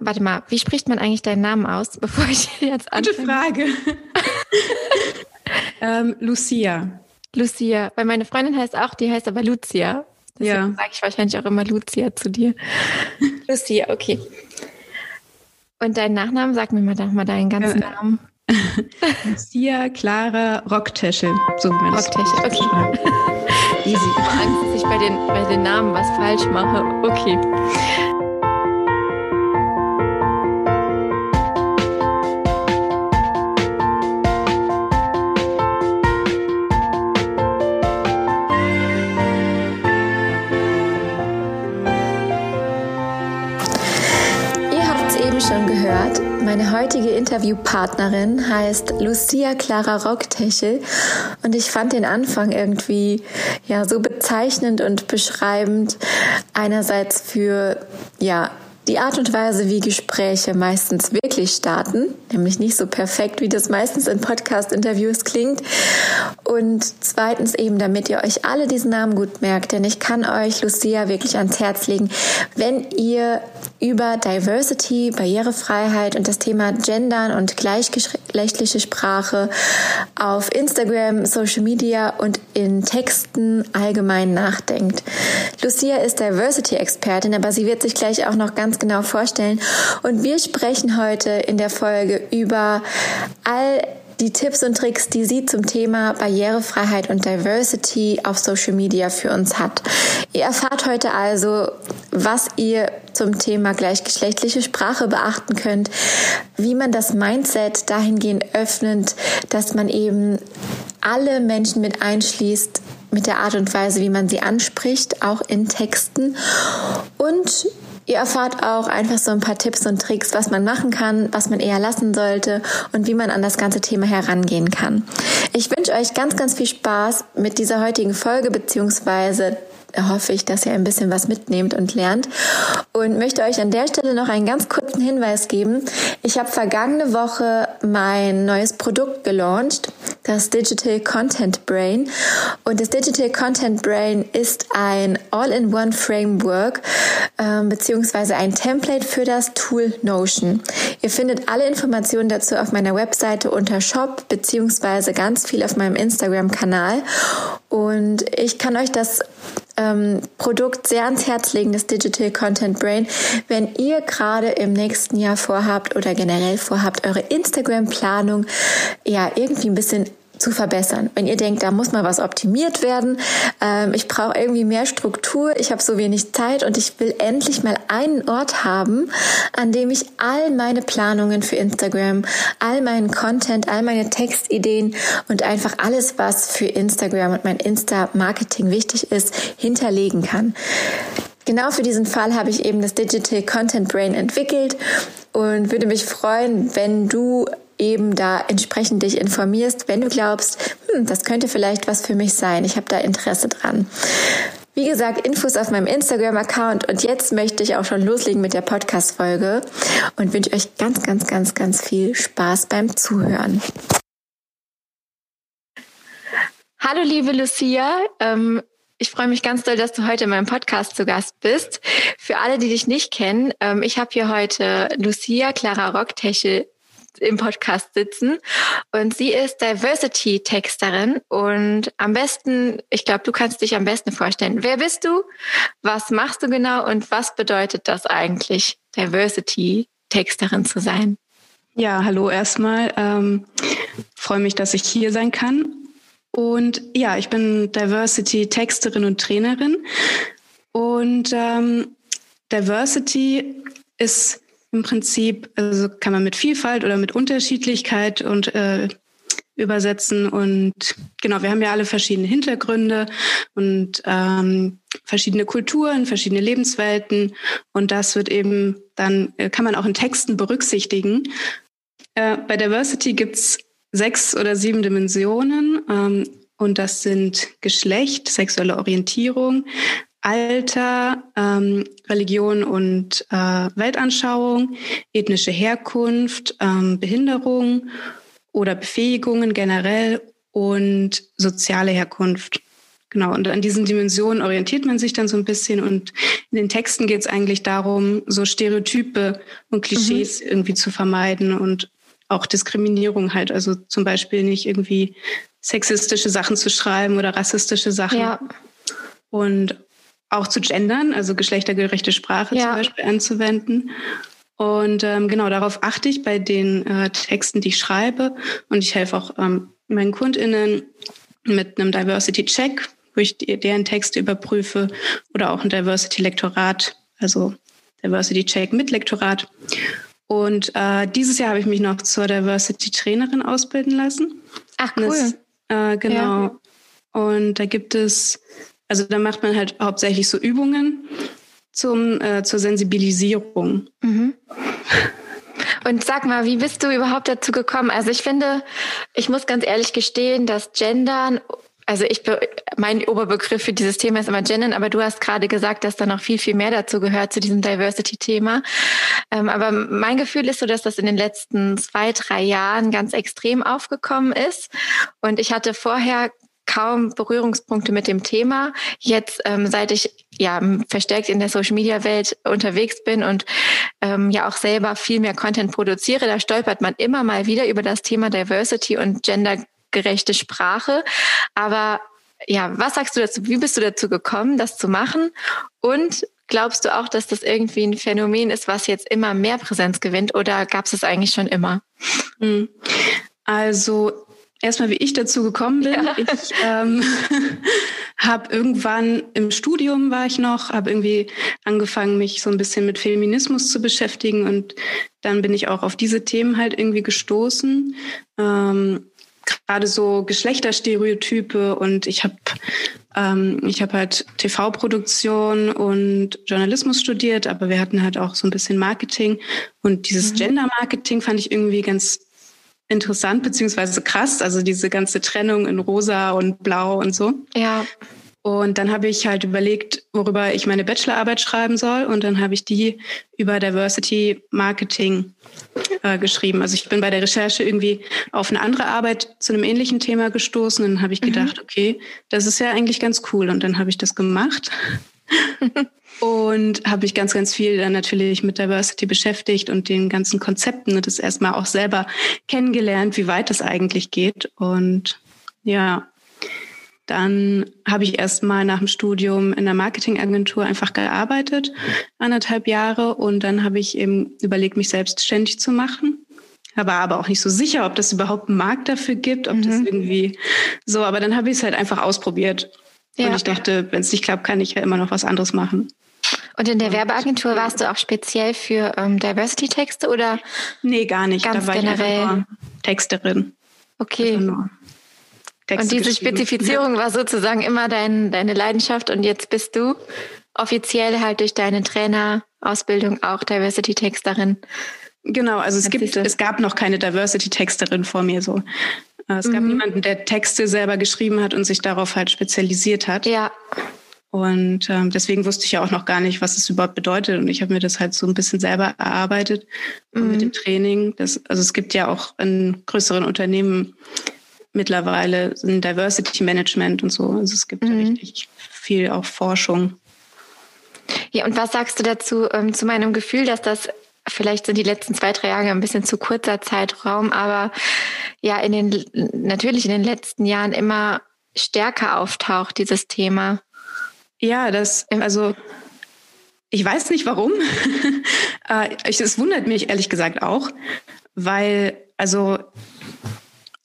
warte mal, wie spricht man eigentlich deinen Namen aus, bevor ich jetzt anfange? Gute Frage. ähm, Lucia. Lucia, weil meine Freundin heißt auch, die heißt aber Lucia. Deswegen ja. sage ich wahrscheinlich auch immer Lucia zu dir. Lucia, okay. Und deinen Nachnamen, sag mir mal doch mal deinen ganzen ja. Namen. Lucia Clara Rocktäschel, so wie man das Rocktäschel, okay. Easy. Ich habe Angst, dass ich bei den, bei den Namen was falsch mache. Okay. Interviewpartnerin heißt Lucia Clara Rocktechel. Und ich fand den Anfang irgendwie ja so bezeichnend und beschreibend. Einerseits für ja die Art und Weise, wie Gespräche meistens wirklich starten, nämlich nicht so perfekt, wie das meistens in Podcast-Interviews klingt. Und zweitens eben, damit ihr euch alle diesen Namen gut merkt, denn ich kann euch Lucia wirklich ans Herz legen, wenn ihr über Diversity, Barrierefreiheit und das Thema Gendern und gleichgeschlechtliche Sprache auf Instagram, Social Media und in Texten allgemein nachdenkt. Lucia ist Diversity-Expertin, aber sie wird sich gleich auch noch ganz genau vorstellen. Und wir sprechen heute in der Folge über all die Tipps und Tricks, die sie zum Thema Barrierefreiheit und Diversity auf Social Media für uns hat. Ihr erfahrt heute also, was ihr zum Thema gleichgeschlechtliche Sprache beachten könnt, wie man das Mindset dahingehend öffnet, dass man eben alle Menschen mit einschließt mit der Art und Weise, wie man sie anspricht, auch in Texten und Ihr erfahrt auch einfach so ein paar Tipps und Tricks, was man machen kann, was man eher lassen sollte und wie man an das ganze Thema herangehen kann. Ich wünsche euch ganz, ganz viel Spaß mit dieser heutigen Folge beziehungsweise hoffe ich, dass ihr ein bisschen was mitnehmt und lernt. Und möchte euch an der Stelle noch einen ganz kurzen Hinweis geben. Ich habe vergangene Woche mein neues Produkt gelauncht, das Digital Content Brain. Und das Digital Content Brain ist ein All-in-One Framework äh, beziehungsweise ein Template für das Tool Notion. Ihr findet alle Informationen dazu auf meiner Webseite unter Shop beziehungsweise ganz viel auf meinem Instagram-Kanal. Und ich kann euch das ähm, Produkt sehr ans Herz legen, das Digital Content Brain, wenn ihr gerade im nächsten Jahr vorhabt oder generell vorhabt, eure Instagram-Planung ja irgendwie ein bisschen zu verbessern. Wenn ihr denkt, da muss mal was optimiert werden, ähm, ich brauche irgendwie mehr Struktur, ich habe so wenig Zeit und ich will endlich mal einen Ort haben, an dem ich all meine Planungen für Instagram, all meinen Content, all meine Textideen und einfach alles, was für Instagram und mein Insta-Marketing wichtig ist, hinterlegen kann. Genau für diesen Fall habe ich eben das Digital Content Brain entwickelt und würde mich freuen, wenn du eben da entsprechend dich informierst, wenn du glaubst, hm, das könnte vielleicht was für mich sein. Ich habe da Interesse dran. Wie gesagt, Infos auf meinem Instagram-Account und jetzt möchte ich auch schon loslegen mit der Podcast-Folge und wünsche euch ganz, ganz, ganz, ganz viel Spaß beim Zuhören. Hallo liebe Lucia, ähm, ich freue mich ganz doll, dass du heute in meinem Podcast zu Gast bist. Für alle, die dich nicht kennen, ähm, ich habe hier heute Lucia Clara Rocktechel im Podcast sitzen. Und sie ist Diversity-Texterin. Und am besten, ich glaube, du kannst dich am besten vorstellen. Wer bist du? Was machst du genau? Und was bedeutet das eigentlich, Diversity-Texterin zu sein? Ja, hallo erstmal. Ähm, freue mich, dass ich hier sein kann. Und ja, ich bin Diversity-Texterin und Trainerin. Und ähm, Diversity ist im Prinzip, also kann man mit Vielfalt oder mit Unterschiedlichkeit und äh, übersetzen. Und genau, wir haben ja alle verschiedene Hintergründe und ähm, verschiedene Kulturen, verschiedene Lebenswelten. Und das wird eben dann, äh, kann man auch in Texten berücksichtigen. Äh, bei Diversity gibt's sechs oder sieben Dimensionen. Ähm, und das sind Geschlecht, sexuelle Orientierung, Alter, ähm, Religion und äh, Weltanschauung, ethnische Herkunft, ähm, Behinderung oder Befähigungen generell und soziale Herkunft. Genau, und an diesen Dimensionen orientiert man sich dann so ein bisschen und in den Texten geht es eigentlich darum, so Stereotype und Klischees mhm. irgendwie zu vermeiden und auch Diskriminierung halt, also zum Beispiel nicht irgendwie sexistische Sachen zu schreiben oder rassistische Sachen. Ja. Und auch zu gendern, also geschlechtergerechte Sprache ja. zum Beispiel anzuwenden. Und ähm, genau darauf achte ich bei den äh, Texten, die ich schreibe. Und ich helfe auch ähm, meinen KundInnen mit einem Diversity-Check, wo ich deren Texte überprüfe oder auch ein Diversity-Lektorat, also Diversity-Check mit Lektorat. Und äh, dieses Jahr habe ich mich noch zur Diversity-Trainerin ausbilden lassen. Ach, cool. Das, äh, genau. Ja. Und da gibt es, also da macht man halt hauptsächlich so Übungen zum, äh, zur Sensibilisierung. Mhm. Und sag mal, wie bist du überhaupt dazu gekommen? Also ich finde, ich muss ganz ehrlich gestehen, dass Gendern also ich, mein Oberbegriff für dieses Thema ist immer Gendern, aber du hast gerade gesagt, dass da noch viel, viel mehr dazu gehört, zu diesem Diversity-Thema. Ähm, aber mein Gefühl ist so, dass das in den letzten zwei, drei Jahren ganz extrem aufgekommen ist. Und ich hatte vorher kaum Berührungspunkte mit dem Thema. Jetzt, ähm, seit ich ja verstärkt in der Social Media Welt unterwegs bin und ähm, ja auch selber viel mehr Content produziere, da stolpert man immer mal wieder über das Thema Diversity und gendergerechte Sprache. Aber ja, was sagst du dazu? Wie bist du dazu gekommen, das zu machen? Und glaubst du auch, dass das irgendwie ein Phänomen ist, was jetzt immer mehr Präsenz gewinnt oder gab es es eigentlich schon immer? Hm. Also erstmal, wie ich dazu gekommen bin. Ja. Ich ähm, habe irgendwann im Studium war ich noch, habe irgendwie angefangen, mich so ein bisschen mit Feminismus zu beschäftigen und dann bin ich auch auf diese Themen halt irgendwie gestoßen. Ähm, Gerade so Geschlechterstereotype und ich habe ähm, ich habe halt TV-Produktion und Journalismus studiert, aber wir hatten halt auch so ein bisschen Marketing und dieses mhm. Gender-Marketing fand ich irgendwie ganz interessant beziehungsweise krass, also diese ganze Trennung in rosa und blau und so. Ja. Und dann habe ich halt überlegt, worüber ich meine Bachelorarbeit schreiben soll. Und dann habe ich die über Diversity Marketing äh, geschrieben. Also ich bin bei der Recherche irgendwie auf eine andere Arbeit zu einem ähnlichen Thema gestoßen. Und dann habe ich mhm. gedacht, mhm. okay, das ist ja eigentlich ganz cool. Und dann habe ich das gemacht. und habe mich ganz, ganz viel dann natürlich mit Diversity beschäftigt und den ganzen Konzepten und das erstmal auch selber kennengelernt, wie weit das eigentlich geht. Und ja, dann habe ich erstmal nach dem Studium in der Marketingagentur einfach gearbeitet, anderthalb Jahre. Und dann habe ich eben überlegt, mich selbstständig zu machen. War aber auch nicht so sicher, ob das überhaupt einen Markt dafür gibt, ob mhm. das irgendwie so. Aber dann habe ich es halt einfach ausprobiert. Ja. Und ich dachte, wenn es nicht klappt, kann ich ja immer noch was anderes machen. Und in der Werbeagentur warst du auch speziell für ähm, Diversity-Texte oder? Nee, gar nicht. Ganz da war generell. ich nur Texterin. Okay. Also und diese Spezifizierung war sozusagen immer dein, deine Leidenschaft und jetzt bist du offiziell halt durch deine Trainerausbildung auch Diversity-Texterin. Genau, also es gibt, es gab noch keine Diversity-Texterin vor mir so. Äh, es gab mhm. niemanden, der Texte selber geschrieben hat und sich darauf halt spezialisiert hat. Ja. Und ähm, deswegen wusste ich ja auch noch gar nicht, was es überhaupt bedeutet. Und ich habe mir das halt so ein bisschen selber erarbeitet mhm. mit dem Training. Das, also es gibt ja auch in größeren Unternehmen mittlerweile ein Diversity Management und so. Also es gibt mhm. ja richtig viel auch Forschung. Ja, und was sagst du dazu ähm, zu meinem Gefühl, dass das vielleicht sind die letzten zwei, drei Jahre ein bisschen zu kurzer Zeitraum, aber ja, in den, natürlich in den letzten Jahren immer stärker auftaucht, dieses Thema. Ja, das, also ich weiß nicht warum. Äh, es wundert mich ehrlich gesagt auch, weil, also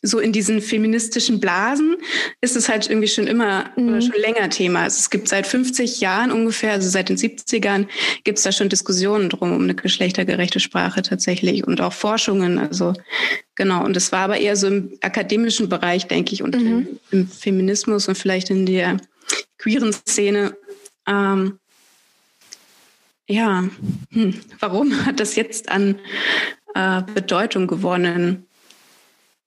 so in diesen feministischen Blasen ist es halt irgendwie schon immer mhm. oder schon länger Thema. Also es gibt seit 50 Jahren ungefähr, also seit den 70ern, gibt es da schon Diskussionen drum um eine geschlechtergerechte Sprache tatsächlich und auch Forschungen. Also genau. Und es war aber eher so im akademischen Bereich, denke ich, und mhm. im, im, Feminismus und vielleicht in der queeren Szene. Ähm, ja, hm, warum hat das jetzt an äh, Bedeutung gewonnen?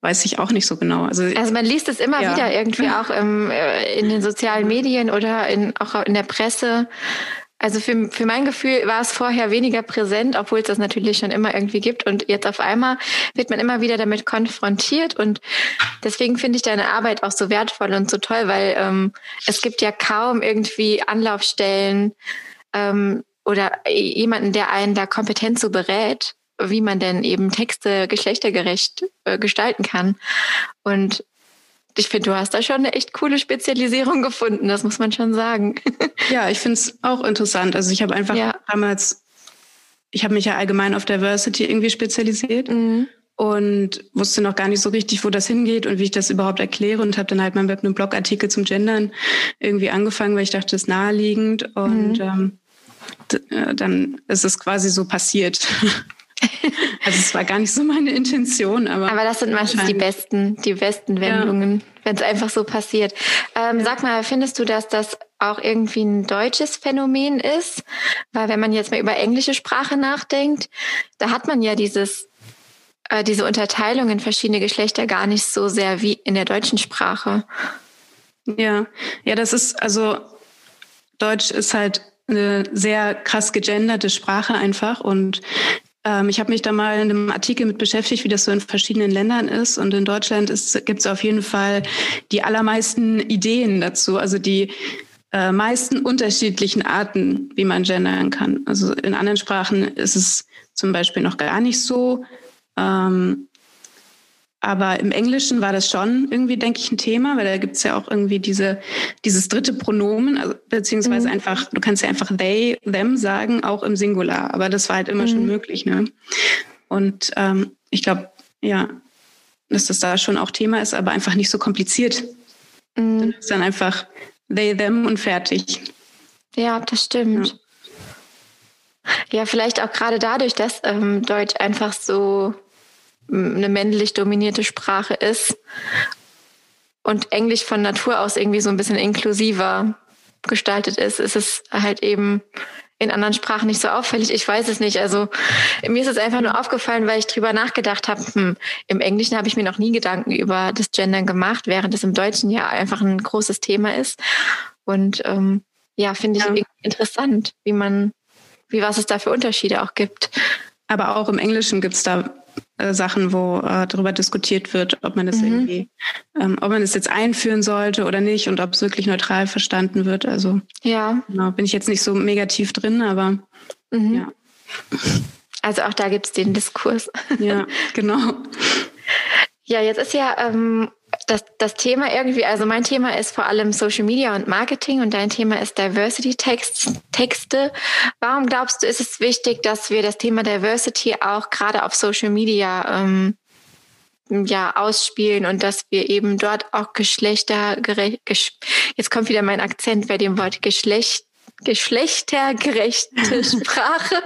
weiß ich auch nicht so genau. Also, also man liest es immer ja. wieder irgendwie auch im, äh, in den sozialen Medien oder in, auch in der Presse. Also für, für mein Gefühl war es vorher weniger präsent, obwohl es das natürlich schon immer irgendwie gibt. Und jetzt auf einmal wird man immer wieder damit konfrontiert. Und deswegen finde ich deine Arbeit auch so wertvoll und so toll, weil ähm, es gibt ja kaum irgendwie Anlaufstellen ähm, oder jemanden, der einen da kompetent so berät, wie man denn eben Texte geschlechtergerecht äh, gestalten kann. Und ich finde, du hast da schon eine echt coole Spezialisierung gefunden, das muss man schon sagen. Ja, ich finde es auch interessant. Also ich habe einfach ja. damals, ich habe mich ja allgemein auf Diversity irgendwie spezialisiert. Mhm und wusste noch gar nicht so richtig, wo das hingeht und wie ich das überhaupt erkläre und habe dann halt mal mit einem Blogartikel zum Gendern irgendwie angefangen, weil ich dachte, das ist naheliegend und mhm. ähm, äh, dann ist es quasi so passiert. Also es war gar nicht so meine Intention, aber. Aber das sind meistens die besten, die besten Wendungen, ja. wenn es einfach so passiert. Ähm, ja. Sag mal, findest du, dass das auch irgendwie ein deutsches Phänomen ist? Weil wenn man jetzt mal über englische Sprache nachdenkt, da hat man ja dieses äh, diese Unterteilung in verschiedene Geschlechter gar nicht so sehr wie in der deutschen Sprache. Ja, ja, das ist also Deutsch ist halt eine sehr krass gegenderte Sprache einfach und ich habe mich da mal in einem Artikel mit beschäftigt, wie das so in verschiedenen Ländern ist. Und in Deutschland gibt es auf jeden Fall die allermeisten Ideen dazu, also die äh, meisten unterschiedlichen Arten, wie man gendern kann. Also in anderen Sprachen ist es zum Beispiel noch gar nicht so. Ähm, aber im Englischen war das schon irgendwie, denke ich, ein Thema, weil da gibt es ja auch irgendwie diese, dieses dritte Pronomen, also, beziehungsweise mhm. einfach, du kannst ja einfach they, them sagen, auch im Singular. Aber das war halt immer mhm. schon möglich. Ne? Und ähm, ich glaube, ja, dass das da schon auch Thema ist, aber einfach nicht so kompliziert. Mhm. ist dann einfach they, them und fertig. Ja, das stimmt. Ja, ja vielleicht auch gerade dadurch, dass ähm, Deutsch einfach so eine männlich dominierte Sprache ist und Englisch von Natur aus irgendwie so ein bisschen inklusiver gestaltet ist, ist es halt eben in anderen Sprachen nicht so auffällig. Ich weiß es nicht. Also mir ist es einfach nur aufgefallen, weil ich drüber nachgedacht habe. Hm, Im Englischen habe ich mir noch nie Gedanken über das Gendern gemacht, während es im Deutschen ja einfach ein großes Thema ist. Und ähm, ja, finde ich ja. interessant, wie man, wie was es da für Unterschiede auch gibt. Aber auch im Englischen gibt es da äh, Sachen, wo äh, darüber diskutiert wird, ob man das mhm. irgendwie, ähm, ob man das jetzt einführen sollte oder nicht und ob es wirklich neutral verstanden wird. Also ja, genau, bin ich jetzt nicht so mega tief drin, aber mhm. ja. Also auch da gibt es den Diskurs. Ja, genau. Ja, jetzt ist ja ähm, das, das Thema irgendwie, also mein Thema ist vor allem Social Media und Marketing und dein Thema ist Diversity Text, Texte. Warum glaubst du, ist es wichtig, dass wir das Thema Diversity auch gerade auf Social Media ähm, ja ausspielen und dass wir eben dort auch geschlechtergerecht, jetzt kommt wieder mein Akzent bei dem Wort Geschlecht, geschlechtergerechte Sprache.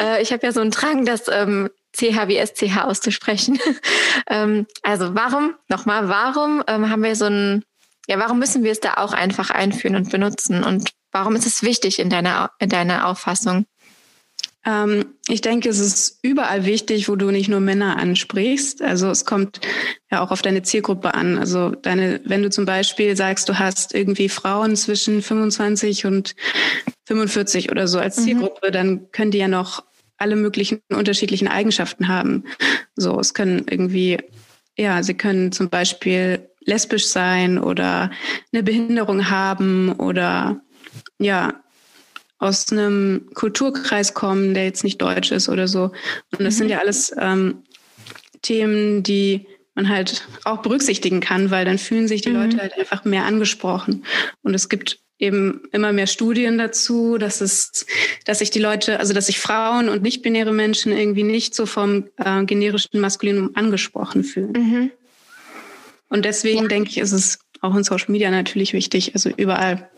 äh, ich habe ja so einen Drang, dass ähm, CH wie SCH auszusprechen. ähm, also warum, nochmal, warum ähm, haben wir so ein, ja, warum müssen wir es da auch einfach einführen und benutzen? Und warum ist es wichtig in deiner, in deiner Auffassung? Ähm, ich denke, es ist überall wichtig, wo du nicht nur Männer ansprichst. Also es kommt ja auch auf deine Zielgruppe an. Also deine, wenn du zum Beispiel sagst, du hast irgendwie Frauen zwischen 25 und 45 oder so als mhm. Zielgruppe, mhm. dann können die ja noch alle möglichen unterschiedlichen Eigenschaften haben. So, es können irgendwie, ja, sie können zum Beispiel lesbisch sein oder eine Behinderung haben oder ja, aus einem Kulturkreis kommen, der jetzt nicht deutsch ist oder so. Und das mhm. sind ja alles ähm, Themen, die man halt auch berücksichtigen kann, weil dann fühlen sich die mhm. Leute halt einfach mehr angesprochen. Und es gibt eben immer mehr Studien dazu, dass es, dass sich die Leute, also dass sich Frauen und nicht-binäre Menschen irgendwie nicht so vom äh, generischen Maskulinum angesprochen fühlen. Mhm. Und deswegen ja. denke ich, ist es auch in Social Media natürlich wichtig, also überall,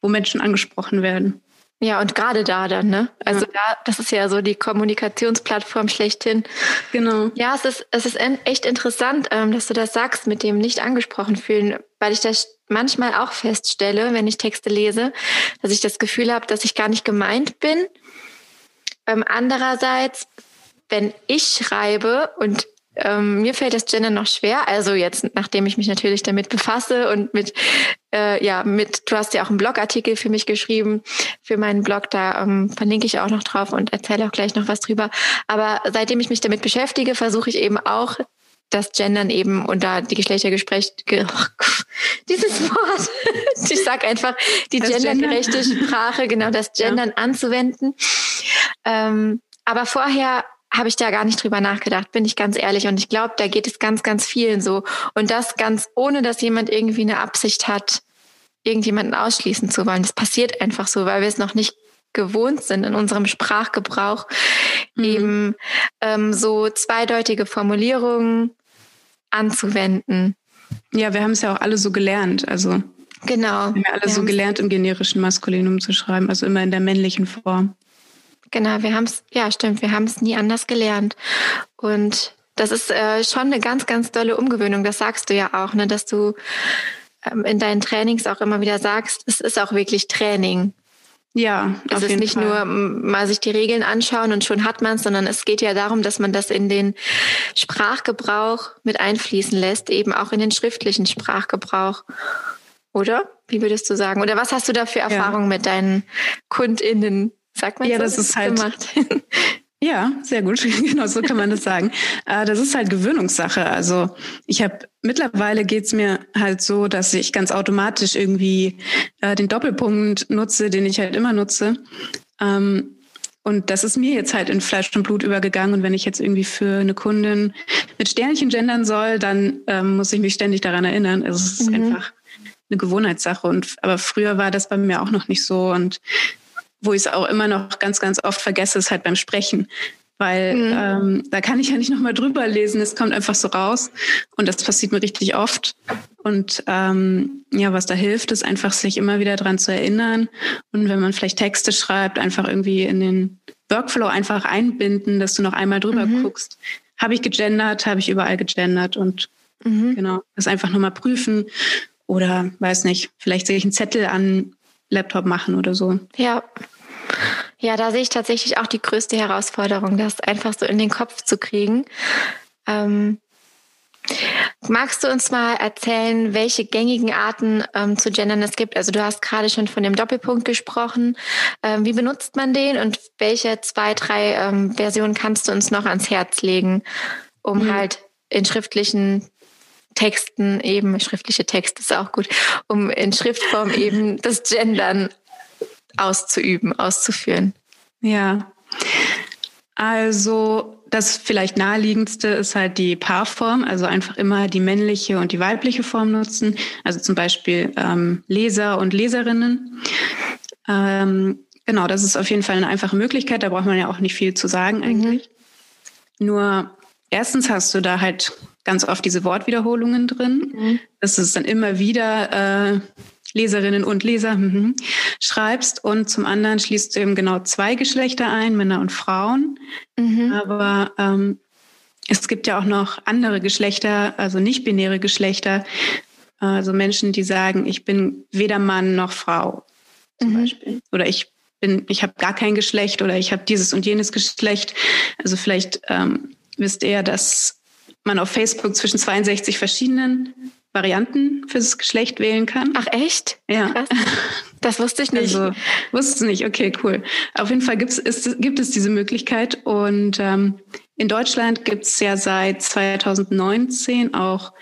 wo Menschen angesprochen werden. Ja, und gerade da dann, ne? Also ja. da, das ist ja so die Kommunikationsplattform schlechthin. Genau. Ja, es ist, es ist echt interessant, ähm, dass du das sagst mit dem nicht angesprochen fühlen, weil ich das manchmal auch feststelle, wenn ich Texte lese, dass ich das Gefühl habe, dass ich gar nicht gemeint bin. Ähm, andererseits, wenn ich schreibe und ähm, mir fällt das Gender noch schwer. Also jetzt, nachdem ich mich natürlich damit befasse und mit, äh, ja, mit, du hast ja auch einen Blogartikel für mich geschrieben, für meinen Blog, da ähm, verlinke ich auch noch drauf und erzähle auch gleich noch was drüber. Aber seitdem ich mich damit beschäftige, versuche ich eben auch das Gendern eben und da die Geschlechtergespräch, ge dieses Wort, ich sag einfach die gendergerechte Gender. Sprache, genau das Gendern ja. anzuwenden. Ähm, aber vorher habe ich da gar nicht drüber nachgedacht, bin ich ganz ehrlich. Und ich glaube, da geht es ganz, ganz vielen so. Und das ganz ohne, dass jemand irgendwie eine Absicht hat, irgendjemanden ausschließen zu wollen. Das passiert einfach so, weil wir es noch nicht gewohnt sind in unserem Sprachgebrauch, mhm. eben ähm, so zweideutige Formulierungen anzuwenden. Ja, wir haben es ja auch alle so gelernt. Also genau. Wir haben ja alle wir so gelernt, im generischen Maskulinum zu schreiben, also immer in der männlichen Form. Genau, wir haben es, ja stimmt, wir haben es nie anders gelernt. Und das ist äh, schon eine ganz, ganz tolle Umgewöhnung. Das sagst du ja auch, ne, dass du ähm, in deinen Trainings auch immer wieder sagst, es ist auch wirklich Training. Ja, es ist nicht Fall. nur mal sich die Regeln anschauen und schon hat man es, sondern es geht ja darum, dass man das in den Sprachgebrauch mit einfließen lässt, eben auch in den schriftlichen Sprachgebrauch. Oder? Wie würdest du sagen? Oder was hast du da für Erfahrungen ja. mit deinen KundInnen? Sagt man ja, so? das ist halt. Gemacht? Ja, sehr gut. genau so kann man das sagen. Äh, das ist halt Gewöhnungssache. Also ich habe mittlerweile geht's mir halt so, dass ich ganz automatisch irgendwie äh, den Doppelpunkt nutze, den ich halt immer nutze. Ähm, und das ist mir jetzt halt in Fleisch und Blut übergegangen. Und wenn ich jetzt irgendwie für eine Kundin mit Sternchen gendern soll, dann ähm, muss ich mich ständig daran erinnern. Also es ist mhm. einfach eine Gewohnheitssache. Und aber früher war das bei mir auch noch nicht so. Und wo ich es auch immer noch ganz, ganz oft vergesse, ist halt beim Sprechen. Weil mhm. ähm, da kann ich ja nicht nochmal drüber lesen, es kommt einfach so raus. Und das passiert mir richtig oft. Und ähm, ja, was da hilft, ist einfach, sich immer wieder dran zu erinnern. Und wenn man vielleicht Texte schreibt, einfach irgendwie in den Workflow einfach einbinden, dass du noch einmal drüber mhm. guckst. Habe ich gegendert, habe ich überall gegendert und mhm. genau, das einfach nochmal prüfen. Oder weiß nicht, vielleicht sehe ich einen Zettel an Laptop machen oder so. Ja, ja, da sehe ich tatsächlich auch die größte Herausforderung, das einfach so in den Kopf zu kriegen. Ähm, magst du uns mal erzählen, welche gängigen Arten ähm, zu gendern es gibt? Also du hast gerade schon von dem Doppelpunkt gesprochen. Ähm, wie benutzt man den und welche zwei, drei ähm, Versionen kannst du uns noch ans Herz legen, um mhm. halt in schriftlichen Texten eben, schriftliche Texte ist auch gut, um in Schriftform eben das Gendern auszuüben, auszuführen. Ja. Also das vielleicht naheliegendste ist halt die Paarform, also einfach immer die männliche und die weibliche Form nutzen. Also zum Beispiel ähm, Leser und Leserinnen. Ähm, genau, das ist auf jeden Fall eine einfache Möglichkeit. Da braucht man ja auch nicht viel zu sagen mhm. eigentlich. Mhm. Nur erstens hast du da halt ganz oft diese Wortwiederholungen drin. Mhm. Das ist dann immer wieder äh, Leserinnen und Leser mhm, schreibst und zum anderen schließt du eben genau zwei Geschlechter ein, Männer und Frauen. Mhm. Aber ähm, es gibt ja auch noch andere Geschlechter, also nicht-binäre Geschlechter, also Menschen, die sagen, ich bin weder Mann noch Frau zum mhm. Beispiel. Oder ich bin, ich habe gar kein Geschlecht oder ich habe dieses und jenes Geschlecht. Also vielleicht ähm, wisst ihr, dass man auf Facebook zwischen 62 verschiedenen Varianten fürs Geschlecht wählen kann. Ach echt? Ja. Krass. Das wusste ich nicht. Also, wusste es nicht. Okay, cool. Auf jeden Fall gibt's, ist, gibt es diese Möglichkeit. Und ähm, in Deutschland gibt es ja seit 2019 auch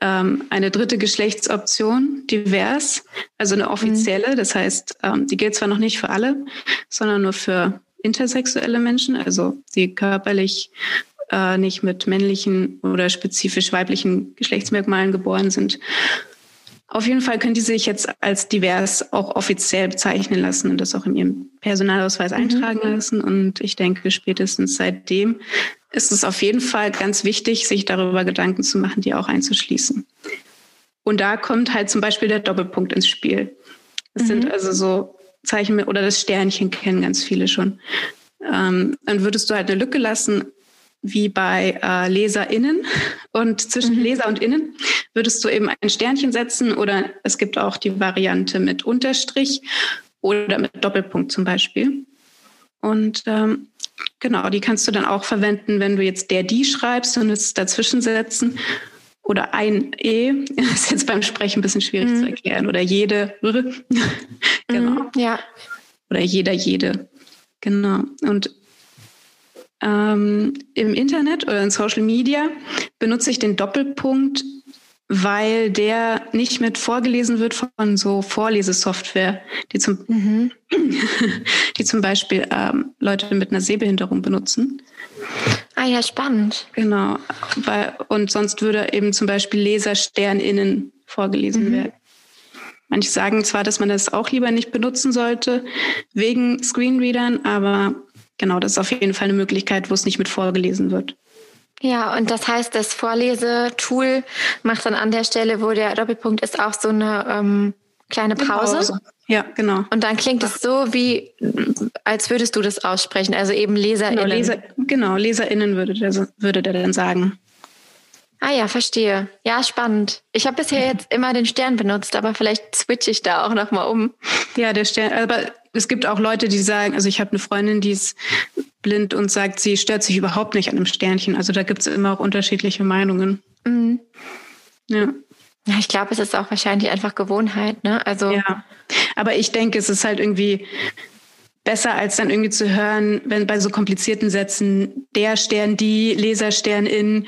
ähm, eine dritte Geschlechtsoption, divers, also eine offizielle. Mhm. Das heißt, ähm, die gilt zwar noch nicht für alle, sondern nur für intersexuelle Menschen, also die körperlich äh, nicht mit männlichen oder spezifisch weiblichen Geschlechtsmerkmalen geboren sind. Auf jeden Fall können die sich jetzt als divers auch offiziell bezeichnen lassen und das auch in ihrem Personalausweis mhm. eintragen lassen. Und ich denke, spätestens seitdem ist es auf jeden Fall ganz wichtig, sich darüber Gedanken zu machen, die auch einzuschließen. Und da kommt halt zum Beispiel der Doppelpunkt ins Spiel. Es mhm. sind also so Zeichen oder das Sternchen kennen ganz viele schon. Ähm, dann würdest du halt eine Lücke lassen wie bei äh, LeserInnen. Und zwischen mhm. Leser und Innen würdest du eben ein Sternchen setzen oder es gibt auch die Variante mit Unterstrich oder mit Doppelpunkt zum Beispiel. Und ähm, genau, die kannst du dann auch verwenden, wenn du jetzt der, die schreibst und es dazwischen setzen. Oder ein E, das ist jetzt beim Sprechen ein bisschen schwierig mhm. zu erklären. Oder jede. genau. Mhm, ja. Oder jeder, jede. Genau. Und ähm, im Internet oder in Social Media benutze ich den Doppelpunkt weil der nicht mit vorgelesen wird von so Vorlesesoftware, die zum, mhm. die zum Beispiel ähm, Leute mit einer Sehbehinderung benutzen. Ah ja, spannend. Genau. Weil, und sonst würde eben zum Beispiel LesersternInnen vorgelesen mhm. werden. Manche sagen zwar, dass man das auch lieber nicht benutzen sollte, wegen Screenreadern, aber genau, das ist auf jeden Fall eine Möglichkeit, wo es nicht mit vorgelesen wird. Ja, und das heißt, das Vorlesetool macht dann an der Stelle, wo der Doppelpunkt ist, auch so eine ähm, kleine Pause. Pause. Ja, genau. Und dann klingt es so, wie als würdest du das aussprechen, also eben LeserInnen. Genau, Leser, genau LeserInnen würde der, würde der dann sagen. Ah ja, verstehe. Ja, spannend. Ich habe bisher jetzt immer den Stern benutzt, aber vielleicht switche ich da auch nochmal um. Ja, der Stern, aber es gibt auch Leute, die sagen, also ich habe eine Freundin, die ist blind und sagt, sie stört sich überhaupt nicht an einem Sternchen. Also da gibt es immer auch unterschiedliche Meinungen. Mhm. Ja. Ja, ich glaube, es ist auch wahrscheinlich einfach Gewohnheit, ne? Also. Ja. Aber ich denke, es ist halt irgendwie besser, als dann irgendwie zu hören, wenn bei so komplizierten Sätzen der Stern, die, Leserstern in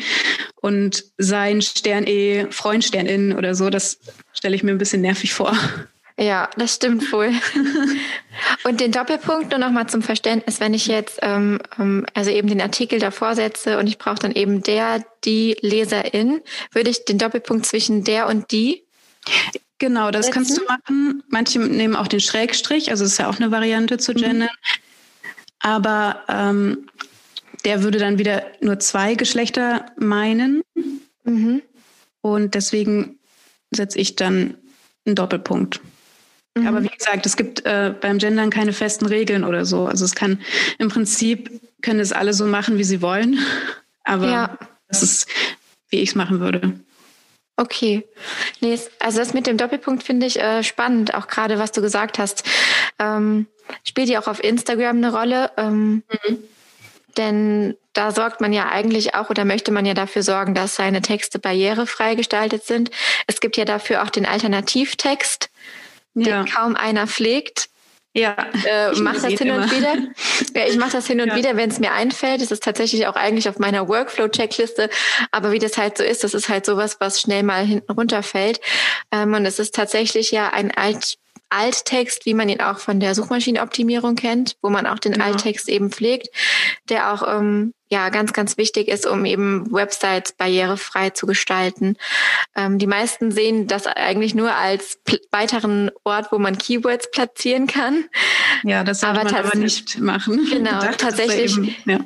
und sein Stern eh, Freund Stern in oder so, das stelle ich mir ein bisschen nervig vor. Ja, das stimmt wohl. Und den Doppelpunkt nur nochmal zum Verständnis, wenn ich jetzt ähm, ähm, also eben den Artikel davor setze und ich brauche dann eben der, die Leserin, würde ich den Doppelpunkt zwischen der und die Genau, das setzen? kannst du machen. Manche nehmen auch den Schrägstrich, also ist ja auch eine Variante zu mhm. gendern. Mhm. Aber ähm, der würde dann wieder nur zwei Geschlechter meinen. Mhm. Und deswegen setze ich dann einen Doppelpunkt. Mhm. Aber wie gesagt, es gibt äh, beim Gendern keine festen Regeln oder so. Also es kann im Prinzip können es alle so machen, wie sie wollen. Aber ja. das ist, wie ich es machen würde. Okay. Nee, also das mit dem Doppelpunkt finde ich äh, spannend, auch gerade was du gesagt hast. Ähm, spielt ja auch auf Instagram eine Rolle. Ähm, mhm. Denn da sorgt man ja eigentlich auch oder möchte man ja dafür sorgen, dass seine Texte barrierefrei gestaltet sind. Es gibt ja dafür auch den Alternativtext ja. den kaum einer pflegt. Ja, äh, mache das hin und wieder. Ja, ich mache das hin und ja. wieder, wenn es mir einfällt. Das ist tatsächlich auch eigentlich auf meiner Workflow-Checkliste. Aber wie das halt so ist, das ist halt sowas, was schnell mal hinten runterfällt. Ähm, und es ist tatsächlich ja ein alt Alttext, wie man ihn auch von der Suchmaschinenoptimierung kennt, wo man auch den ja. Alttext eben pflegt, der auch ähm, ja ganz, ganz wichtig ist, um eben Websites barrierefrei zu gestalten. Ähm, die meisten sehen das eigentlich nur als weiteren Ort, wo man Keywords platzieren kann. Ja, das sollte aber man aber nicht machen. Genau, gedacht tatsächlich. Eben, ja.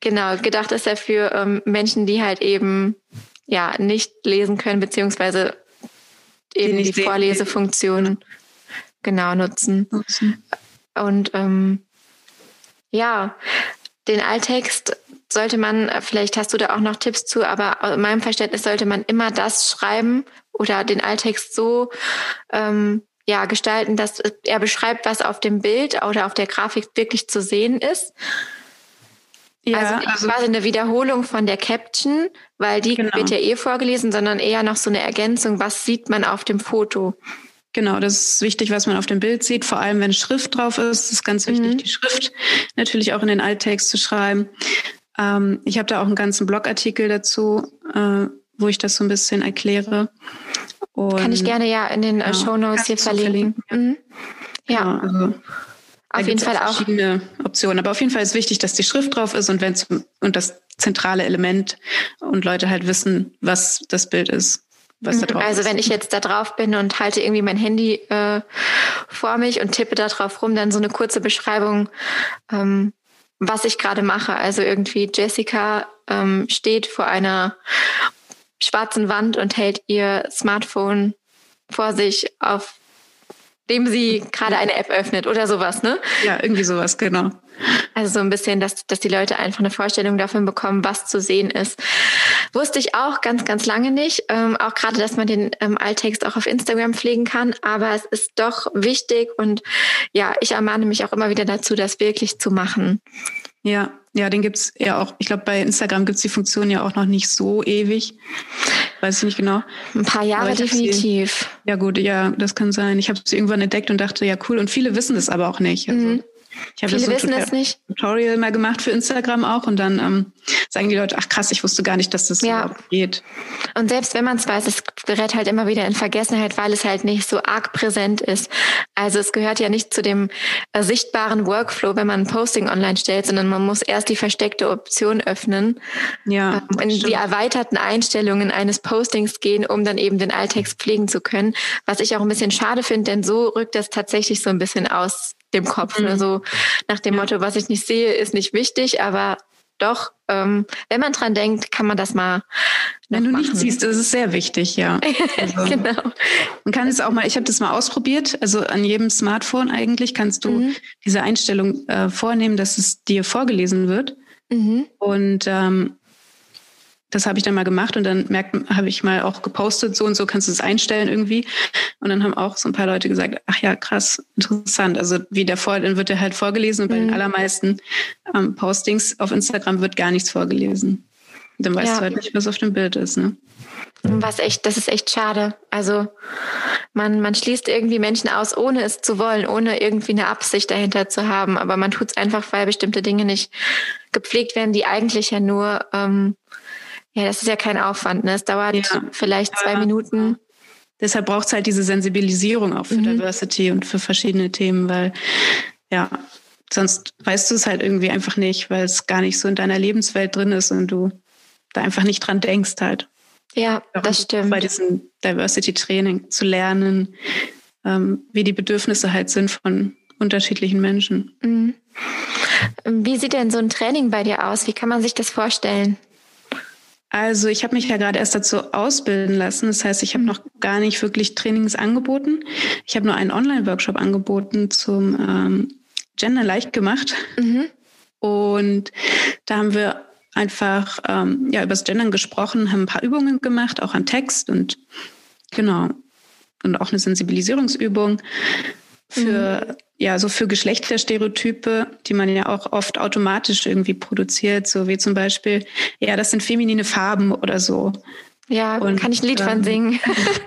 Genau, gedacht ist er für ähm, Menschen, die halt eben ja nicht lesen können, beziehungsweise eben die, die Vorlesefunktion genau nutzen. nutzen. Und ähm, ja, den Alttext sollte man, vielleicht hast du da auch noch Tipps zu, aber in meinem Verständnis sollte man immer das schreiben oder den Alttext so ähm, ja, gestalten, dass er beschreibt, was auf dem Bild oder auf der Grafik wirklich zu sehen ist. Ja, also also quasi eine Wiederholung von der Caption, weil die genau. wird ja eh vorgelesen, sondern eher noch so eine Ergänzung, was sieht man auf dem Foto. Genau, das ist wichtig, was man auf dem Bild sieht, vor allem wenn Schrift drauf ist. Es ist ganz wichtig, mhm. die Schrift natürlich auch in den Alttext zu schreiben. Ähm, ich habe da auch einen ganzen Blogartikel dazu, äh, wo ich das so ein bisschen erkläre. Und, Kann ich gerne ja in den äh, ja, Show Notes hier verlinken. Mhm. Ja. Genau, also, auf jeden Fall auch. Verschiedene Optionen. Aber auf jeden Fall ist wichtig, dass die Schrift drauf ist und wenn und das zentrale Element und Leute halt wissen, was das Bild ist was da mhm. drauf Also ist. wenn ich jetzt da drauf bin und halte irgendwie mein Handy äh, vor mich und tippe da drauf rum, dann so eine kurze Beschreibung, ähm, was ich gerade mache. Also irgendwie Jessica ähm, steht vor einer schwarzen Wand und hält ihr Smartphone vor sich, auf dem sie gerade eine App öffnet oder sowas, ne? Ja, irgendwie sowas, genau. Also so ein bisschen, dass, dass die Leute einfach eine Vorstellung davon bekommen, was zu sehen ist. Wusste ich auch ganz, ganz lange nicht. Ähm, auch gerade, dass man den ähm, Alttext auch auf Instagram pflegen kann. Aber es ist doch wichtig und ja, ich ermahne mich auch immer wieder dazu, das wirklich zu machen. Ja, ja, den gibt's ja auch. Ich glaube, bei Instagram gibt's die Funktion ja auch noch nicht so ewig. Weiß ich nicht genau. Ein paar Jahre definitiv. Sie, ja gut, ja, das kann sein. Ich habe sie irgendwann entdeckt und dachte, ja cool. Und viele wissen das aber auch nicht. Also. Mhm. Ich habe das so wissen es nicht. Tutorial mal gemacht für Instagram auch und dann ähm, sagen die Leute, ach krass, ich wusste gar nicht, dass das ja. überhaupt geht. Und selbst wenn man es weiß, es gerät halt immer wieder in Vergessenheit, weil es halt nicht so arg präsent ist. Also es gehört ja nicht zu dem äh, sichtbaren Workflow, wenn man ein Posting online stellt, sondern man muss erst die versteckte Option öffnen, ja, ähm, in die erweiterten Einstellungen eines Postings gehen, um dann eben den Alltext pflegen zu können. Was ich auch ein bisschen schade finde, denn so rückt das tatsächlich so ein bisschen aus dem Kopf. Ne? Mhm. So nach dem Motto, was ich nicht sehe, ist nicht wichtig, aber doch, ähm, wenn man dran denkt, kann man das mal. Wenn du machen. nicht siehst, ist es sehr wichtig, ja. Also, genau. Man kann es auch mal, ich habe das mal ausprobiert, also an jedem Smartphone eigentlich kannst du mhm. diese Einstellung äh, vornehmen, dass es dir vorgelesen wird. Mhm. Und ähm, das habe ich dann mal gemacht und dann merkt, habe ich mal auch gepostet, so und so kannst du es einstellen irgendwie. Und dann haben auch so ein paar Leute gesagt, ach ja, krass, interessant. Also wie der vor, dann wird der halt vorgelesen und bei mhm. den allermeisten ähm, Postings auf Instagram wird gar nichts vorgelesen. Und dann weißt ja. du halt nicht, was auf dem Bild ist, ne? Was echt, das ist echt schade. Also man, man schließt irgendwie Menschen aus, ohne es zu wollen, ohne irgendwie eine Absicht dahinter zu haben. Aber man tut es einfach, weil bestimmte Dinge nicht gepflegt werden, die eigentlich ja nur ähm, ja, das ist ja kein Aufwand. Ne? Es dauert ja. vielleicht zwei ja. Minuten. Deshalb braucht es halt diese Sensibilisierung auch für mhm. Diversity und für verschiedene Themen, weil ja, sonst weißt du es halt irgendwie einfach nicht, weil es gar nicht so in deiner Lebenswelt drin ist und du da einfach nicht dran denkst halt. Ja, Darum das stimmt. Bei diesem Diversity-Training zu lernen, ähm, wie die Bedürfnisse halt sind von unterschiedlichen Menschen. Mhm. Wie sieht denn so ein Training bei dir aus? Wie kann man sich das vorstellen? Also ich habe mich ja gerade erst dazu ausbilden lassen. Das heißt, ich habe mhm. noch gar nicht wirklich Trainings angeboten. Ich habe nur einen Online-Workshop angeboten zum ähm, Gender leicht gemacht. Mhm. Und da haben wir einfach ähm, ja über das Gendern gesprochen, haben ein paar Übungen gemacht, auch an Text und genau und auch eine Sensibilisierungsübung für mhm ja, so für Geschlechterstereotype, die man ja auch oft automatisch irgendwie produziert, so wie zum Beispiel, ja, das sind feminine Farben oder so. Ja, und, kann ich ein Lied ähm, von singen.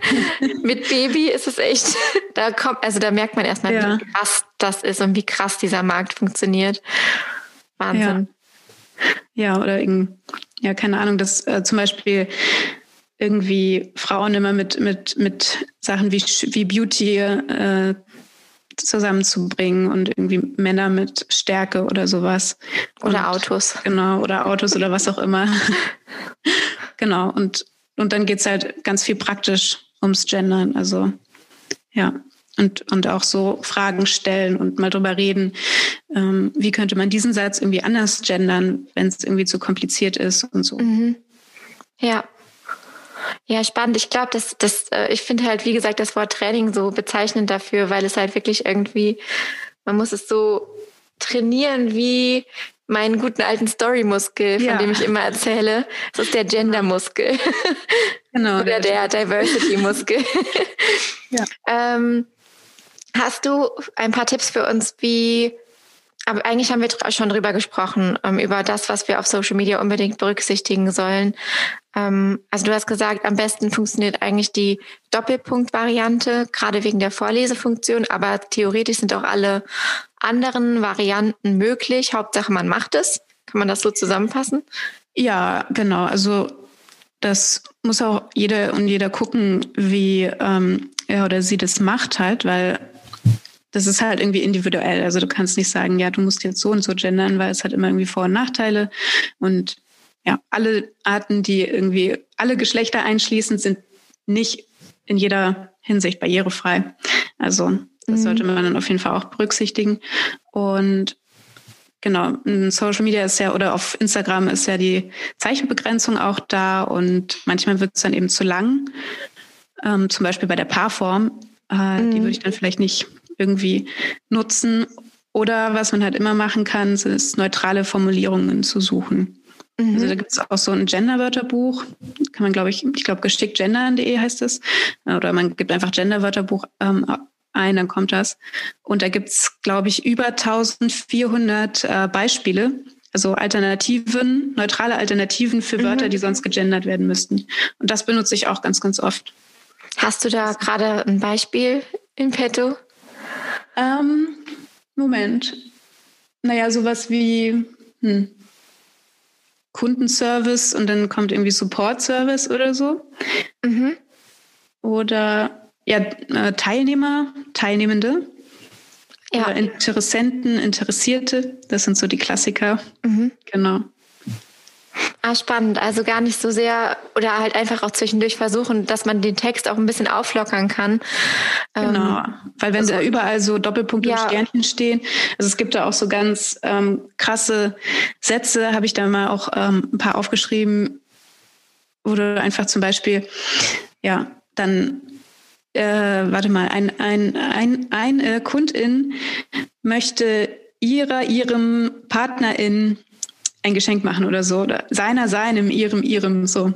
Mit Baby ist es echt, da kommt, also da merkt man erstmal, ja. wie krass das ist und wie krass dieser Markt funktioniert. Wahnsinn. Ja, ja oder irgendwie, ja, keine Ahnung, dass äh, zum Beispiel irgendwie Frauen immer mit, mit, mit Sachen wie, wie Beauty äh, zusammenzubringen und irgendwie Männer mit Stärke oder sowas. Oder und, Autos. Genau, oder Autos oder was auch immer. genau. Und, und dann geht's halt ganz viel praktisch ums Gendern. Also ja. Und, und auch so Fragen stellen und mal drüber reden, ähm, wie könnte man diesen Satz irgendwie anders gendern, wenn es irgendwie zu kompliziert ist und so. Mhm. Ja, ja, spannend. Ich glaube, dass das, äh, ich finde halt, wie gesagt, das Wort Training so bezeichnend dafür, weil es halt wirklich irgendwie, man muss es so trainieren wie meinen guten alten Story-Muskel, von ja. dem ich immer erzähle. Das ist der Gender-Muskel. Genau. Oder der Diversity-Muskel. ja. ähm, hast du ein paar Tipps für uns, wie aber eigentlich haben wir schon drüber gesprochen, ähm, über das, was wir auf Social Media unbedingt berücksichtigen sollen. Ähm, also du hast gesagt, am besten funktioniert eigentlich die Doppelpunkt-Variante, gerade wegen der Vorlesefunktion, aber theoretisch sind auch alle anderen Varianten möglich. Hauptsache, man macht es. Kann man das so zusammenfassen? Ja, genau. Also das muss auch jeder und jeder gucken, wie ähm, er oder sie das macht halt, weil das ist halt irgendwie individuell. Also du kannst nicht sagen, ja, du musst jetzt so und so gendern, weil es hat immer irgendwie Vor- und Nachteile. Und ja, alle Arten, die irgendwie alle Geschlechter einschließen, sind nicht in jeder Hinsicht barrierefrei. Also das mhm. sollte man dann auf jeden Fall auch berücksichtigen. Und genau, in Social Media ist ja oder auf Instagram ist ja die Zeichenbegrenzung auch da und manchmal wird es dann eben zu lang. Ähm, zum Beispiel bei der Paarform. Äh, mhm. Die würde ich dann vielleicht nicht irgendwie nutzen. Oder was man halt immer machen kann, ist neutrale Formulierungen zu suchen. Mhm. Also da gibt es auch so ein Gender-Wörterbuch. Kann man, glaube ich, ich glaube, gesticktgendern.de heißt es. Oder man gibt einfach Gender-Wörterbuch ähm, ein, dann kommt das. Und da gibt es, glaube ich, über 1400 äh, Beispiele, also Alternativen, neutrale Alternativen für Wörter, mhm. die sonst gegendert werden müssten. Und das benutze ich auch ganz, ganz oft. Hast du da gerade ein Beispiel in petto? Ähm, Moment. Naja, sowas wie hm, Kundenservice und dann kommt irgendwie Support-Service oder so. Mhm. Oder ja, äh, Teilnehmer, Teilnehmende. Ja. Oder Interessenten, Interessierte. Das sind so die Klassiker. Mhm. Genau. Ah, spannend. Also gar nicht so sehr oder halt einfach auch zwischendurch versuchen, dass man den Text auch ein bisschen auflockern kann. Genau, ähm, weil wenn also, da überall so Doppelpunkte ja. und Sternchen stehen, also es gibt da auch so ganz ähm, krasse Sätze, habe ich da mal auch ähm, ein paar aufgeschrieben, wo du einfach zum Beispiel, ja, dann äh, warte mal, ein, ein, ein, ein äh, Kundin möchte ihrer, ihrem Partnerin ein Geschenk machen oder so. Oder seiner, seinem, ihrem, ihrem, so.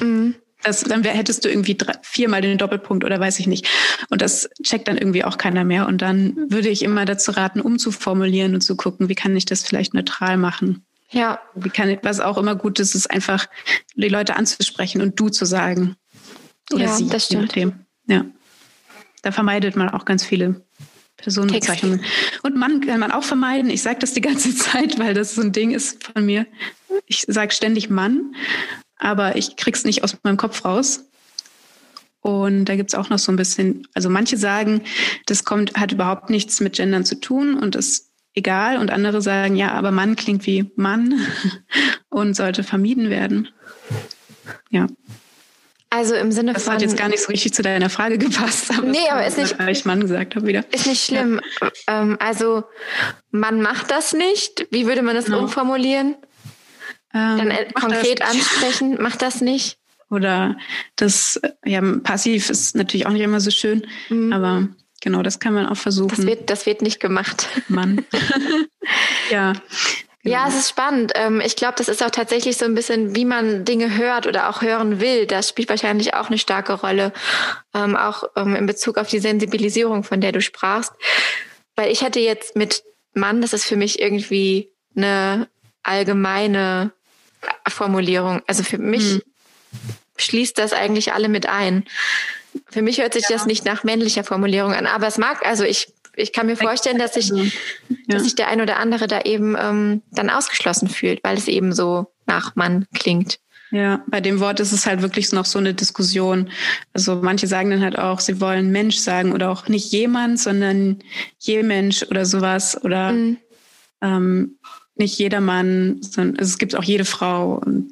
Mhm. Das, dann wär, hättest du irgendwie drei, viermal den Doppelpunkt oder weiß ich nicht. Und das checkt dann irgendwie auch keiner mehr. Und dann würde ich immer dazu raten, umzuformulieren und zu gucken, wie kann ich das vielleicht neutral machen. Ja. Wie kann ich, was auch immer gut ist, ist einfach die Leute anzusprechen und du zu sagen. Oder ja, sie, das stimmt. Ja. Da vermeidet man auch ganz viele Personenbezeichnungen. Und Mann kann man auch vermeiden. Ich sage das die ganze Zeit, weil das so ein Ding ist von mir. Ich sage ständig Mann, aber ich krieg's nicht aus meinem Kopf raus. Und da gibt's auch noch so ein bisschen, also manche sagen, das kommt, hat überhaupt nichts mit Gendern zu tun und ist egal. Und andere sagen, ja, aber Mann klingt wie Mann und sollte vermieden werden. Ja. Also im Sinne das von. Das hat jetzt gar nicht so richtig zu deiner Frage gepasst. Aber nee, aber ist nicht. Ich Mann gesagt habe wieder. Ist nicht schlimm. Ja. Ähm, also man macht das nicht. Wie würde man das genau. umformulieren? Ähm, Dann äh, konkret ansprechen. Macht das nicht. Oder das, ja, passiv ist natürlich auch nicht immer so schön, mhm. aber genau, das kann man auch versuchen. Das wird, das wird nicht gemacht. Mann. ja. Genau. Ja, es ist spannend. Ähm, ich glaube, das ist auch tatsächlich so ein bisschen, wie man Dinge hört oder auch hören will. Das spielt wahrscheinlich auch eine starke Rolle, ähm, auch ähm, in Bezug auf die Sensibilisierung, von der du sprachst. Weil ich hatte jetzt mit Mann, das ist für mich irgendwie eine allgemeine Formulierung. Also für mich hm. schließt das eigentlich alle mit ein. Für mich hört sich ja. das nicht nach männlicher Formulierung an, aber es mag, also ich ich kann mir vorstellen, dass sich, ja. dass sich der ein oder andere da eben ähm, dann ausgeschlossen fühlt, weil es eben so nach Mann klingt. Ja, bei dem Wort ist es halt wirklich noch so eine Diskussion. Also manche sagen dann halt auch, sie wollen Mensch sagen oder auch nicht jemand, sondern je Mensch oder sowas oder mhm. ähm, nicht jeder Mann, sondern also es gibt auch jede Frau und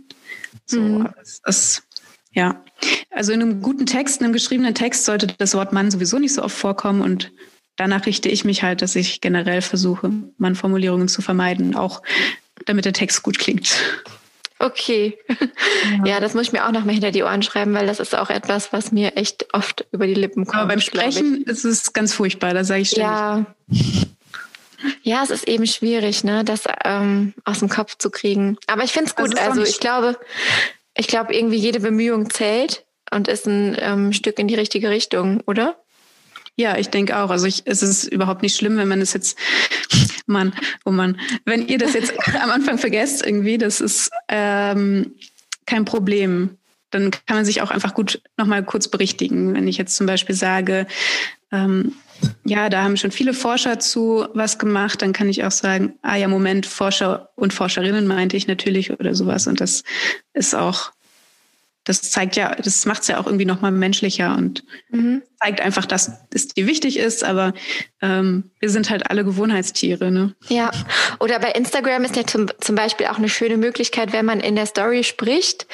so. Mhm. Es, es, ja, also in einem guten Text, in einem geschriebenen Text sollte das Wort Mann sowieso nicht so oft vorkommen und danach richte ich mich halt, dass ich generell versuche, Mannformulierungen zu vermeiden, auch damit der Text gut klingt. Okay. Ja. ja, das muss ich mir auch noch mal hinter die Ohren schreiben, weil das ist auch etwas, was mir echt oft über die Lippen kommt. Aber beim Sprechen ist es ganz furchtbar, da sage ich ständig. Ja. Ja, es ist eben schwierig, ne, das ähm, aus dem Kopf zu kriegen. Aber ich finde es gut. Also ich glaube, ich glaube, irgendwie jede Bemühung zählt und ist ein ähm, Stück in die richtige Richtung, oder? Ja, ich denke auch. Also ich, es ist überhaupt nicht schlimm, wenn man es jetzt, Mann, oh Mann, wenn ihr das jetzt am Anfang vergesst irgendwie, das ist ähm, kein Problem. Dann kann man sich auch einfach gut nochmal kurz berichtigen. Wenn ich jetzt zum Beispiel sage, ähm, ja, da haben schon viele Forscher zu was gemacht, dann kann ich auch sagen, ah ja, Moment, Forscher und Forscherinnen meinte ich natürlich oder sowas. Und das ist auch das zeigt ja, das macht es ja auch irgendwie nochmal menschlicher und mhm. zeigt einfach, dass es dir wichtig ist, aber ähm, wir sind halt alle Gewohnheitstiere. Ne? Ja, oder bei Instagram ist ja zum, zum Beispiel auch eine schöne Möglichkeit, wenn man in der Story spricht,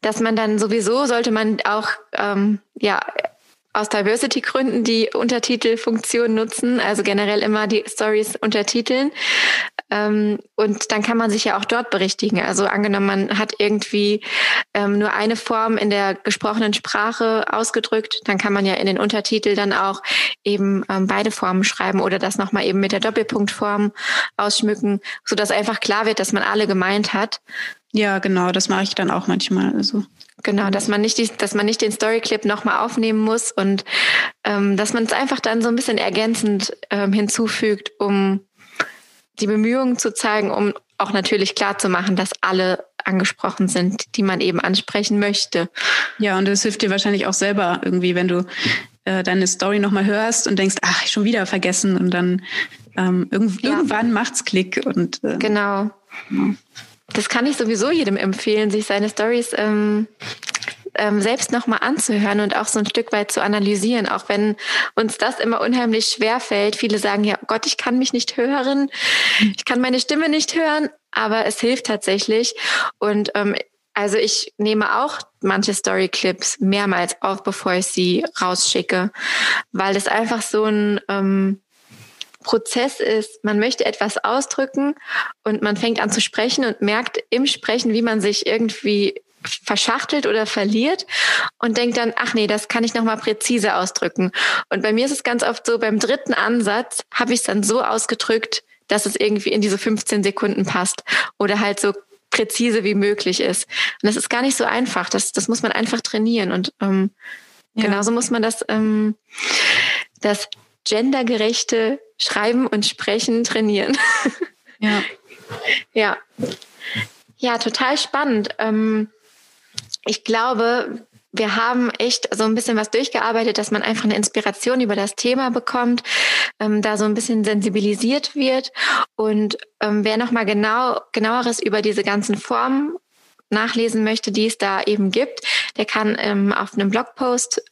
dass man dann sowieso, sollte man auch ähm, ja aus Diversity-Gründen die Untertitelfunktion nutzen, also generell immer die Stories untertiteln, und dann kann man sich ja auch dort berichtigen. Also angenommen, man hat irgendwie ähm, nur eine Form in der gesprochenen Sprache ausgedrückt, dann kann man ja in den Untertitel dann auch eben ähm, beide Formen schreiben oder das nochmal eben mit der Doppelpunktform ausschmücken, sodass einfach klar wird, dass man alle gemeint hat. Ja, genau, das mache ich dann auch manchmal. Also Genau, dass man nicht die, dass man nicht den Storyclip nochmal aufnehmen muss und ähm, dass man es einfach dann so ein bisschen ergänzend ähm, hinzufügt, um die Bemühungen zu zeigen, um auch natürlich klar zu machen, dass alle angesprochen sind, die man eben ansprechen möchte. Ja, und es hilft dir wahrscheinlich auch selber irgendwie, wenn du äh, deine Story nochmal hörst und denkst, ach, schon wieder vergessen und dann ähm, irgend, ja. irgendwann macht's Klick und äh, genau. Ja das kann ich sowieso jedem empfehlen, sich seine Stories ähm, ähm, selbst nochmal anzuhören und auch so ein Stück weit zu analysieren, auch wenn uns das immer unheimlich schwer fällt. Viele sagen ja, oh Gott, ich kann mich nicht hören, ich kann meine Stimme nicht hören, aber es hilft tatsächlich. Und ähm, also ich nehme auch manche Storyclips mehrmals auf, bevor ich sie rausschicke, weil es einfach so ein ähm, Prozess ist, man möchte etwas ausdrücken und man fängt an zu sprechen und merkt im Sprechen, wie man sich irgendwie verschachtelt oder verliert und denkt dann, ach nee, das kann ich nochmal präzise ausdrücken. Und bei mir ist es ganz oft so, beim dritten Ansatz habe ich es dann so ausgedrückt, dass es irgendwie in diese 15 Sekunden passt oder halt so präzise wie möglich ist. Und das ist gar nicht so einfach. Das, das muss man einfach trainieren. Und ähm, ja. genauso muss man das, ähm, das gendergerechte Schreiben und Sprechen trainieren. Ja. ja. Ja, total spannend. Ähm, ich glaube, wir haben echt so ein bisschen was durchgearbeitet, dass man einfach eine Inspiration über das Thema bekommt, ähm, da so ein bisschen sensibilisiert wird. Und ähm, wer nochmal genau, genaueres über diese ganzen Formen nachlesen möchte, die es da eben gibt, der kann ähm, auf einem Blogpost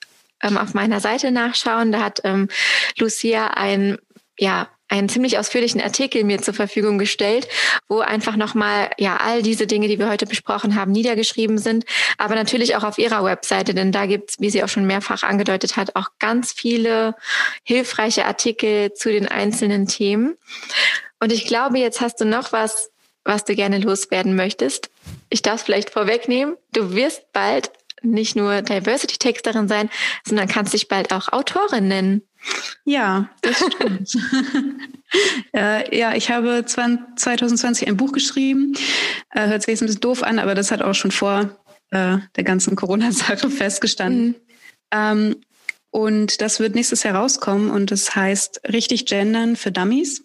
ähm, auf meiner Seite nachschauen. Da hat ähm, Lucia ein ja, einen ziemlich ausführlichen Artikel mir zur Verfügung gestellt, wo einfach nochmal ja all diese Dinge, die wir heute besprochen haben, niedergeschrieben sind, aber natürlich auch auf ihrer Webseite, denn da gibt's, wie sie auch schon mehrfach angedeutet hat, auch ganz viele hilfreiche Artikel zu den einzelnen Themen. Und ich glaube, jetzt hast du noch was, was du gerne loswerden möchtest. Ich darf es vielleicht vorwegnehmen. Du wirst bald nicht nur Diversity-Texterin sein, sondern kannst dich bald auch Autorin nennen. Ja, das stimmt. äh, ja, ich habe 2020 ein Buch geschrieben. Äh, hört sich jetzt ein bisschen doof an, aber das hat auch schon vor äh, der ganzen Corona-Sache festgestanden. Mhm. Ähm, und das wird nächstes Jahr rauskommen und das heißt richtig gendern für Dummies.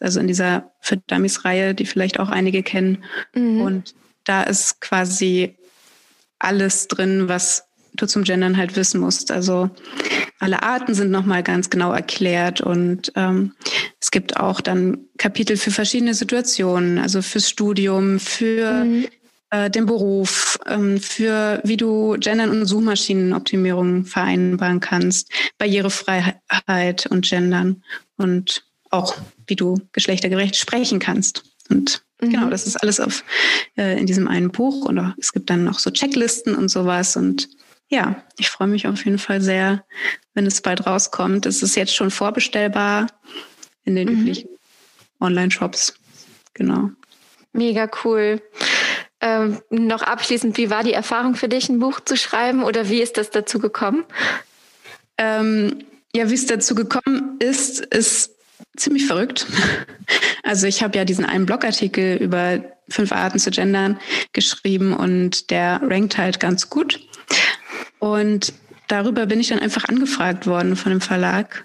Also in dieser für Dummies-Reihe, die vielleicht auch einige kennen. Mhm. Und da ist quasi alles drin, was du zum Gendern halt wissen musst. Also alle Arten sind nochmal ganz genau erklärt und ähm, es gibt auch dann Kapitel für verschiedene Situationen, also fürs Studium, für mhm. äh, den Beruf, ähm, für wie du Gendern und Suchmaschinenoptimierung vereinbaren kannst, Barrierefreiheit und Gendern und auch wie du geschlechtergerecht sprechen kannst. Und Genau, mhm. Genau, das ist alles auf äh, in diesem einen Buch und es gibt dann noch so Checklisten und sowas und ja, ich freue mich auf jeden Fall sehr, wenn es bald rauskommt. Es ist jetzt schon vorbestellbar in den mhm. üblichen Online-Shops. Genau. Mega cool. Ähm, noch abschließend, wie war die Erfahrung für dich, ein Buch zu schreiben oder wie ist das dazu gekommen? Ähm, ja, wie es dazu gekommen ist, ist ziemlich verrückt. Also ich habe ja diesen einen Blogartikel über fünf Arten zu gendern geschrieben und der rankt halt ganz gut. Und darüber bin ich dann einfach angefragt worden von dem Verlag,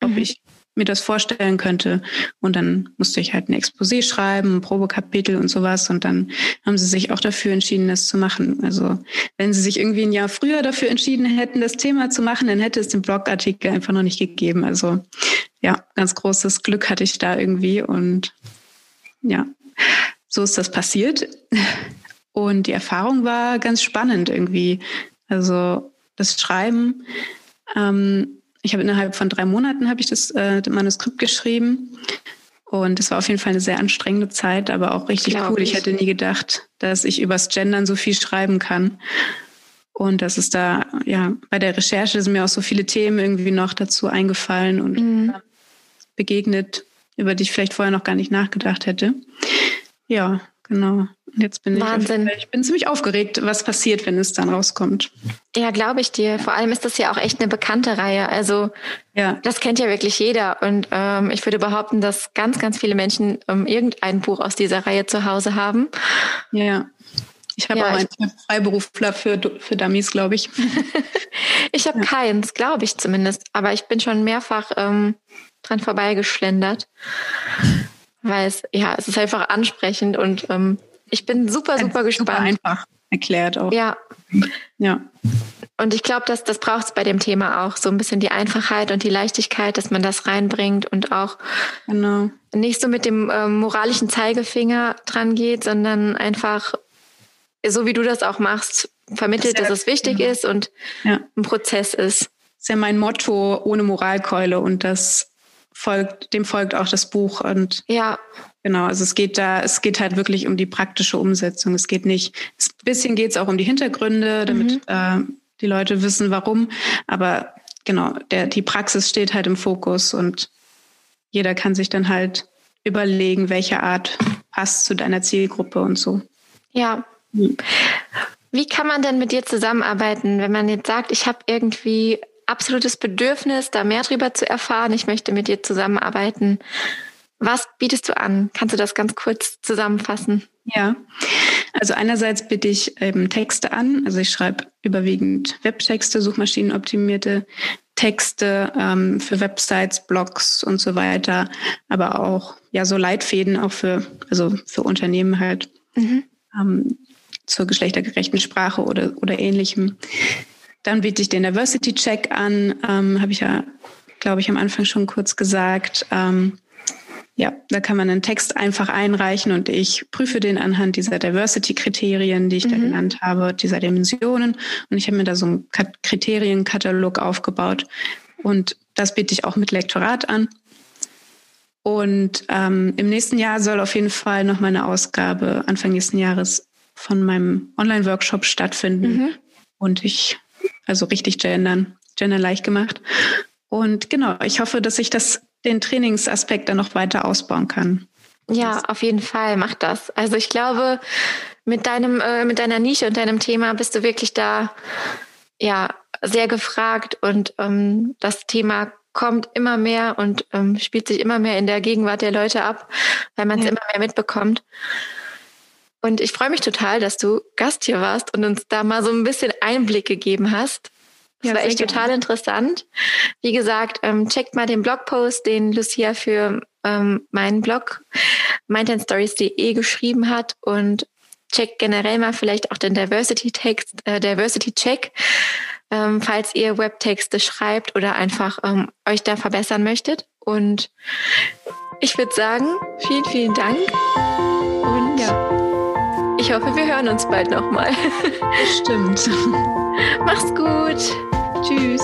ob mhm. ich mir das vorstellen könnte. Und dann musste ich halt ein Exposé schreiben, ein Probekapitel und sowas. Und dann haben sie sich auch dafür entschieden, das zu machen. Also wenn sie sich irgendwie ein Jahr früher dafür entschieden hätten, das Thema zu machen, dann hätte es den Blogartikel einfach noch nicht gegeben. Also ja, ganz großes Glück hatte ich da irgendwie. Und ja, so ist das passiert. Und die Erfahrung war ganz spannend irgendwie. Also das Schreiben. Ähm, ich habe innerhalb von drei Monaten habe ich das äh, Manuskript geschrieben. Und es war auf jeden Fall eine sehr anstrengende Zeit, aber auch richtig Glaub cool. Ich. ich hätte nie gedacht, dass ich übers Gendern so viel schreiben kann. Und das ist da, ja, bei der Recherche sind mir auch so viele Themen irgendwie noch dazu eingefallen und mhm. begegnet, über die ich vielleicht vorher noch gar nicht nachgedacht hätte. Ja, genau. Und jetzt bin Wahnsinn. ich, ich bin ziemlich aufgeregt, was passiert, wenn es dann rauskommt. Ja, glaube ich dir. Vor allem ist das ja auch echt eine bekannte Reihe. Also ja. das kennt ja wirklich jeder. Und ähm, ich würde behaupten, dass ganz, ganz viele Menschen ähm, irgendein Buch aus dieser Reihe zu Hause haben. Ja. Ich habe ja, auch einen Freiberufler für, für Dummies, glaube ich. ich habe ja. keins, glaube ich zumindest. Aber ich bin schon mehrfach ähm, dran vorbeigeschlendert. Weil es, ja, es ist einfach ansprechend und ähm, ich bin super, super super gespannt. Super einfach erklärt auch. Ja. Ja. Und ich glaube, dass das braucht es bei dem Thema auch so ein bisschen die Einfachheit und die Leichtigkeit, dass man das reinbringt und auch genau. nicht so mit dem ähm, moralischen Zeigefinger dran geht, sondern einfach so wie du das auch machst, vermittelt, das dass es wichtig genau. ist und ja. ein Prozess ist. Das ist ja mein Motto ohne Moralkeule und das folgt, dem folgt auch das Buch und ja. Genau, also es geht da, es geht halt wirklich um die praktische Umsetzung. Es geht nicht, ein bisschen geht es auch um die Hintergründe, damit mhm. äh, die Leute wissen, warum. Aber genau, der, die Praxis steht halt im Fokus und jeder kann sich dann halt überlegen, welche Art passt zu deiner Zielgruppe und so. Ja. Mhm. Wie kann man denn mit dir zusammenarbeiten, wenn man jetzt sagt, ich habe irgendwie absolutes Bedürfnis, da mehr drüber zu erfahren, ich möchte mit dir zusammenarbeiten? Was bietest du an? Kannst du das ganz kurz zusammenfassen? Ja, also einerseits biete ich eben Texte an. Also ich schreibe überwiegend Webtexte, suchmaschinenoptimierte Texte ähm, für Websites, Blogs und so weiter, aber auch ja so Leitfäden auch für also für Unternehmen halt mhm. ähm, zur geschlechtergerechten Sprache oder oder ähnlichem. Dann biete ich den Diversity Check an, ähm, habe ich ja glaube ich am Anfang schon kurz gesagt. Ähm, ja, da kann man einen Text einfach einreichen und ich prüfe den anhand dieser Diversity-Kriterien, die ich mhm. da genannt habe, dieser Dimensionen. Und ich habe mir da so einen Kriterienkatalog aufgebaut und das biete ich auch mit Lektorat an. Und ähm, im nächsten Jahr soll auf jeden Fall noch mal eine Ausgabe Anfang nächsten Jahres von meinem Online-Workshop stattfinden. Mhm. Und ich, also richtig gendern, gender leicht gemacht. Und genau, ich hoffe, dass ich das den Trainingsaspekt dann noch weiter ausbauen kann. Ja, auf jeden Fall, mach das. Also ich glaube, mit deinem, äh, mit deiner Nische und deinem Thema bist du wirklich da ja sehr gefragt und ähm, das Thema kommt immer mehr und ähm, spielt sich immer mehr in der Gegenwart der Leute ab, weil man es ja. immer mehr mitbekommt. Und ich freue mich total, dass du Gast hier warst und uns da mal so ein bisschen Einblick gegeben hast. Das ja, war echt total interessant. Wie gesagt, ähm, checkt mal den Blogpost, den Lucia für ähm, meinen Blog mindandstories.de geschrieben hat und checkt generell mal vielleicht auch den Diversity Text, äh, Diversity Check, ähm, falls ihr Webtexte schreibt oder einfach ähm, euch da verbessern möchtet. Und ich würde sagen, vielen, vielen Dank. Ich hoffe, wir hören uns bald nochmal. Stimmt. Mach's gut. Tschüss.